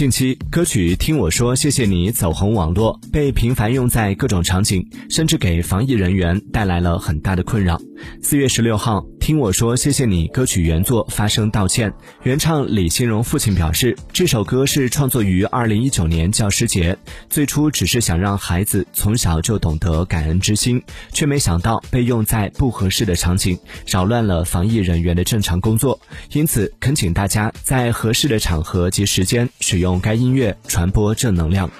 近期，歌曲《听我说谢谢你》走红网络，被频繁用在各种场景，甚至给防疫人员带来了很大的困扰。四月十六号。听我说，谢谢你。歌曲原作发声道歉，原唱李新荣父亲表示，这首歌是创作于二零一九年教师节，最初只是想让孩子从小就懂得感恩之心，却没想到被用在不合适的场景，扰乱了防疫人员的正常工作，因此恳请大家在合适的场合及时间使用该音乐，传播正能量。